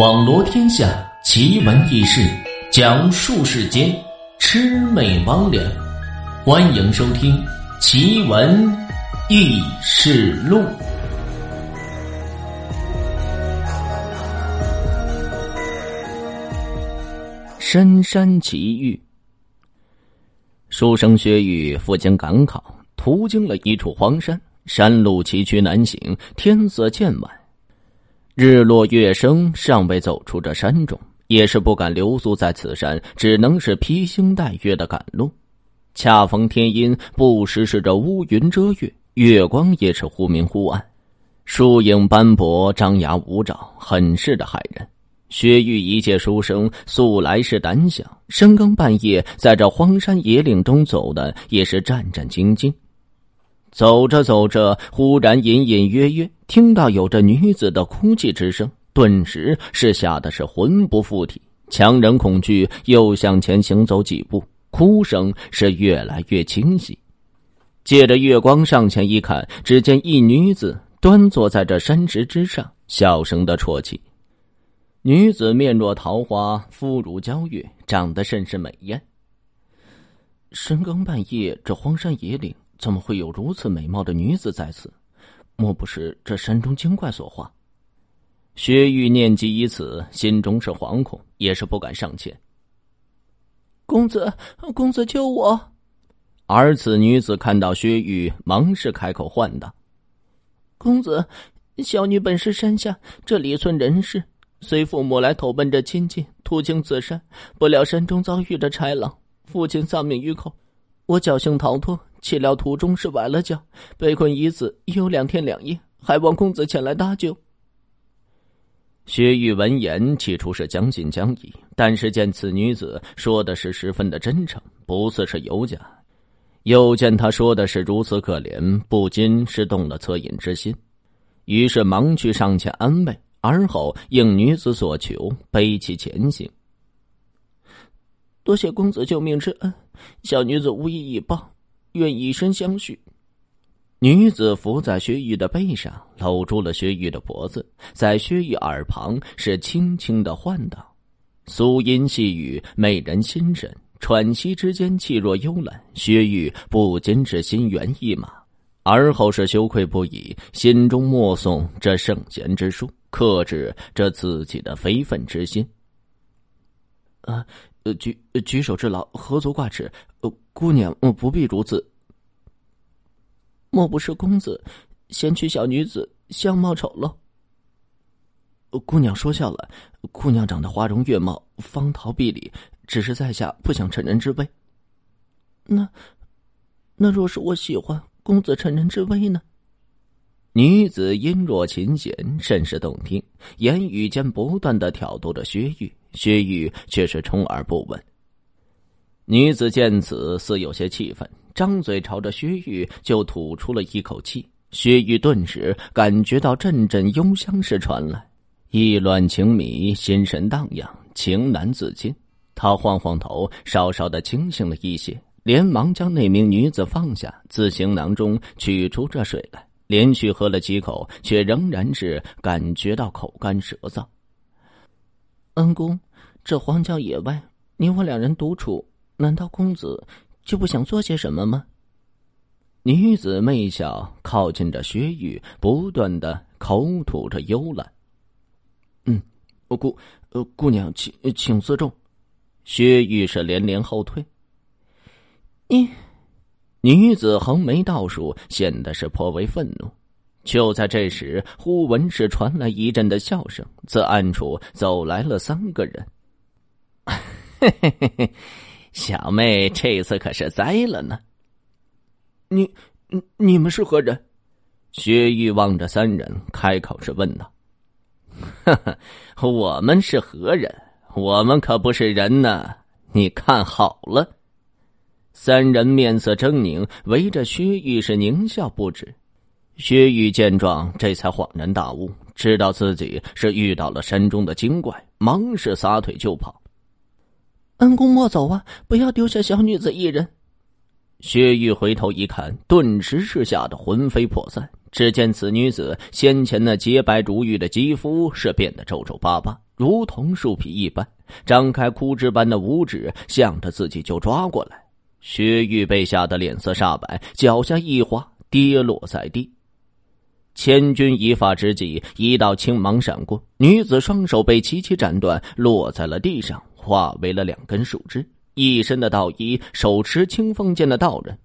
网罗天下奇闻异事，讲述世间魑魅魍魉。欢迎收听《奇闻异事录》。深山奇遇。书生薛玉赴京赶考，途经了一处荒山，山路崎岖难行，天色渐晚。日落月升，尚未走出这山中，也是不敢留宿在此山，只能是披星戴月的赶路。恰逢天阴，不时是这乌云遮月，月光也是忽明忽暗，树影斑驳，张牙舞爪，很是的骇人。薛玉一介书生，素来是胆小，深更半夜在这荒山野岭中走的，也是战战兢兢。走着走着，忽然隐隐约约听到有着女子的哭泣之声，顿时是吓得是魂不附体，强忍恐惧又向前行走几步，哭声是越来越清晰。借着月光上前一看，只见一女子端坐在这山石之上，小声的啜泣。女子面若桃花，肤如娇月，长得甚是美艳。深更半夜，这荒山野岭。怎么会有如此美貌的女子在此？莫不是这山中精怪所化？薛玉念及于此，心中是惶恐，也是不敢上前。公子，公子救我！而此女子看到薛玉，忙是开口唤道：“公子，小女本是山下这里村人士，随父母来投奔着亲戚，途经此山，不料山中遭遇着豺狼，父亲丧命于口，我侥幸逃脱。”岂料途中是崴了脚，被困已死已有两天两夜，还望公子前来搭救。薛玉闻言，起初是将信将疑，但是见此女子说的是十分的真诚，不似是尤假，又见她说的是如此可怜，不禁是动了恻隐之心，于是忙去上前安慰，而后应女子所求，背起前行。多谢公子救命之恩，小女子无以以报。愿以身相许。女子伏在薛玉的背上，搂住了薛玉的脖子，在薛玉耳旁是轻轻的唤道：“苏音细语，美人心神。”喘息之间，气若幽兰。薛玉不禁是心猿意马，而后是羞愧不已，心中默诵这圣贤之书，克制着自己的非分之心。啊。呃，举举手之劳，何足挂齿。呃，姑娘，不必如此。莫不是公子嫌娶小女子相貌丑陋？姑娘说笑了，姑娘长得花容月貌，芳桃碧李，只是在下不想趁人之危。那，那若是我喜欢公子趁人之危呢？女子音若琴弦，甚是动听，言语间不断的挑逗着薛玉。薛玉却是充耳不闻。女子见此，似有些气愤，张嘴朝着薛玉就吐出了一口气。薛玉顿时感觉到阵阵幽香是传来，意乱情迷，心神荡漾，情难自禁。他晃晃头，稍稍的清醒了一些，连忙将那名女子放下，自行囊中取出这水来，连续喝了几口，却仍然是感觉到口干舌燥。恩公，这荒郊野外，你我两人独处，难道公子就不想做些什么吗？女子媚笑，靠近着薛玉，不断的口吐着幽兰。嗯，姑，呃，姑娘，请请自重。薛玉是连连后退。你，女子横眉倒竖，显得是颇为愤怒。就在这时，忽闻是传来一阵的笑声，自暗处走来了三个人。嘿嘿嘿嘿，小妹这次可是栽了呢。你、你们是何人？薛玉望着三人，开口是问道：“哈哈，我们是何人？我们可不是人呢！你看好了。”三人面色狰狞，围着薛玉是狞笑不止。薛玉见状，这才恍然大悟，知道自己是遇到了山中的精怪，忙是撒腿就跑。恩公莫走啊！不要丢下小女子一人。薛玉回头一看，顿时是吓得魂飞魄散。只见此女子先前那洁白如玉的肌肤是变得皱皱巴巴，如同树皮一般，张开枯枝般的五指，向着自己就抓过来。薛玉被吓得脸色煞白，脚下一滑，跌落在地。千钧一发之际，一道青芒闪过，女子双手被齐齐斩断，落在了地上，化为了两根树枝。一身的道衣，手持青锋剑的道人，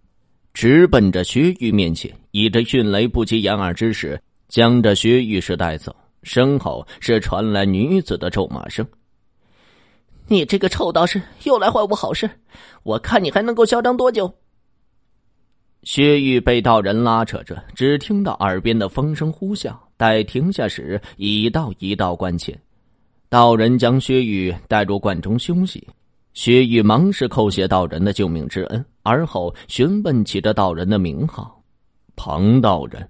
直奔着薛玉面前，以这迅雷不及掩耳之势，将这薛玉是带走。身后是传来女子的咒骂声：“你这个臭道士，又来坏我好事！我看你还能够嚣张多久！”薛玉被道人拉扯着，只听到耳边的风声呼啸。待停下时，已到一道关前，道人将薛玉带入观中休息。薛玉忙是叩谢道人的救命之恩，而后询问起这道人的名号：庞道人。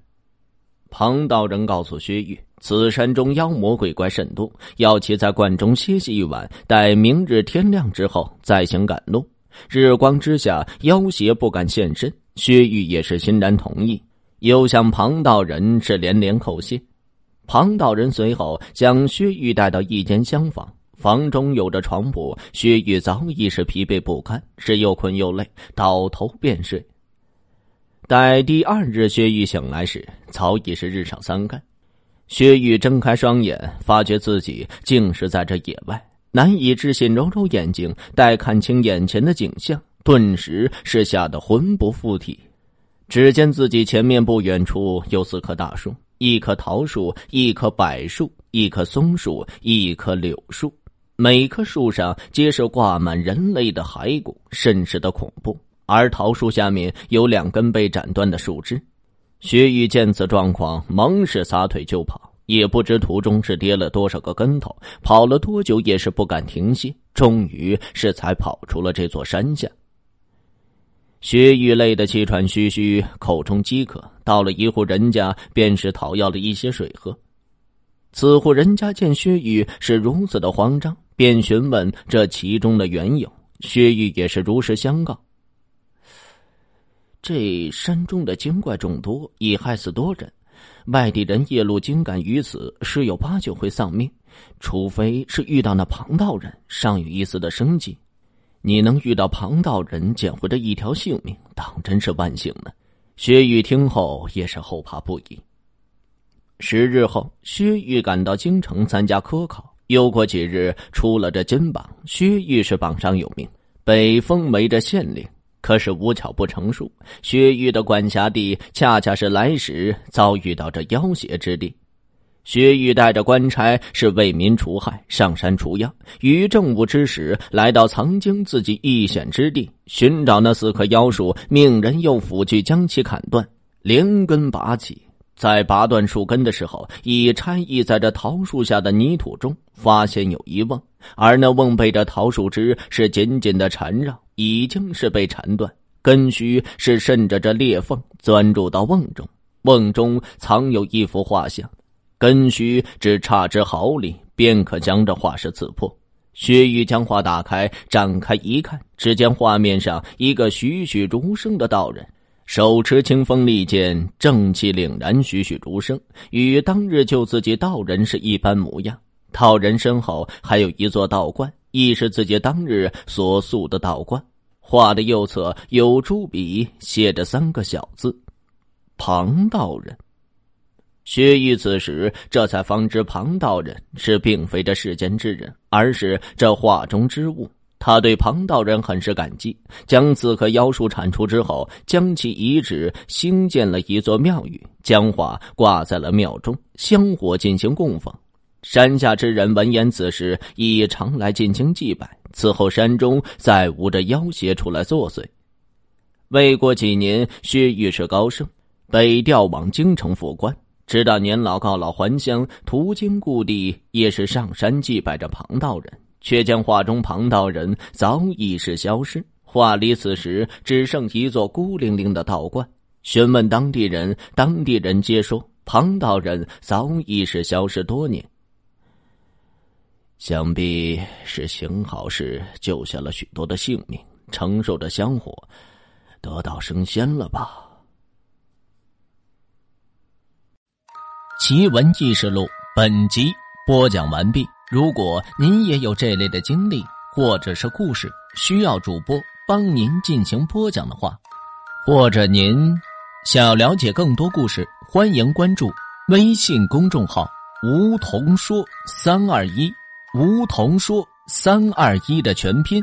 庞道人告诉薛玉。此山中妖魔鬼怪甚多，要其在观中歇息一晚，待明日天亮之后再行赶路。日光之下，妖邪不敢现身。薛玉也是欣然同意，又向庞道人是连连叩谢。庞道人随后将薛玉带到一间厢房，房中有着床铺。薛玉早已是疲惫不堪，是又困又累，倒头便睡。待第二日薛玉醒来时，早已是日上三竿。薛玉睁开双眼，发觉自己竟是在这野外，难以置信，揉揉眼睛，待看清眼前的景象，顿时是吓得魂不附体。只见自己前面不远处有四棵大树，一棵桃树，一棵柏树，一棵松树，一棵柳树，每棵树上皆是挂满人类的骸骨，甚是的恐怖。而桃树下面有两根被斩断的树枝。薛玉见此状况，忙是撒腿就跑，也不知途中是跌了多少个跟头，跑了多久也是不敢停歇，终于是才跑出了这座山下。薛玉累得气喘吁吁，口中饥渴，到了一户人家，便是讨要了一些水喝。此户人家见薛玉是如此的慌张，便询问这其中的缘由。薛玉也是如实相告。这山中的精怪众多，已害死多人。外地人夜路惊赶于此，十有八九会丧命。除非是遇到那庞道人，尚有一丝的生机。你能遇到庞道人，捡回这一条性命，当真是万幸呢。薛玉听后也是后怕不已。十日后，薛玉赶到京城参加科考。又过几日，出了这金榜，薛玉是榜上有名，被封为这县令。可是无巧不成书，薛玉的管辖地恰恰是来时遭遇到这妖邪之地。薛玉带着官差是为民除害，上山除妖。于正午之时，来到曾经自己一选之地，寻找那四棵妖树，命人用斧锯将其砍断，连根拔起。在拔断树根的时候，已差役在这桃树下的泥土中发现有一瓮，而那瓮被这桃树枝是紧紧的缠绕，已经是被缠断，根须是顺着这裂缝钻入到瓮中。瓮中藏有一幅画像，根须只差之毫厘，便可将这画是刺破。薛玉将画打开，展开一看，只见画面上一个栩栩如生的道人。手持清风利剑，正气凛然，栩栩如生，与当日救自己道人是一般模样。道人身后还有一座道观，亦是自己当日所塑的道观。画的右侧有朱笔，写着三个小字：“庞道人。”薛玉此时这才方知，庞道人是并非这世间之人，而是这画中之物。他对庞道人很是感激，将四棵妖树铲除之后，将其遗址兴建了一座庙宇，将画挂在了庙中，香火进行供奉。山下之人闻言此事，已常来进行祭拜。此后山中再无这妖邪出来作祟。未过几年，薛玉是高升，北调往京城复官，直到年老告老还乡，途经故地，也是上山祭拜着庞道人。却见画中庞道人早已是消失，画里此时只剩一座孤零零的道观。询问当地人，当地人皆说庞道人早已是消失多年。想必是行好事救下了许多的性命，承受着香火，得道升仙了吧？奇闻异事录本集播讲完毕。如果您也有这类的经历或者是故事，需要主播帮您进行播讲的话，或者您想要了解更多故事，欢迎关注微信公众号“梧桐说三二一”，梧桐说三二一的全拼。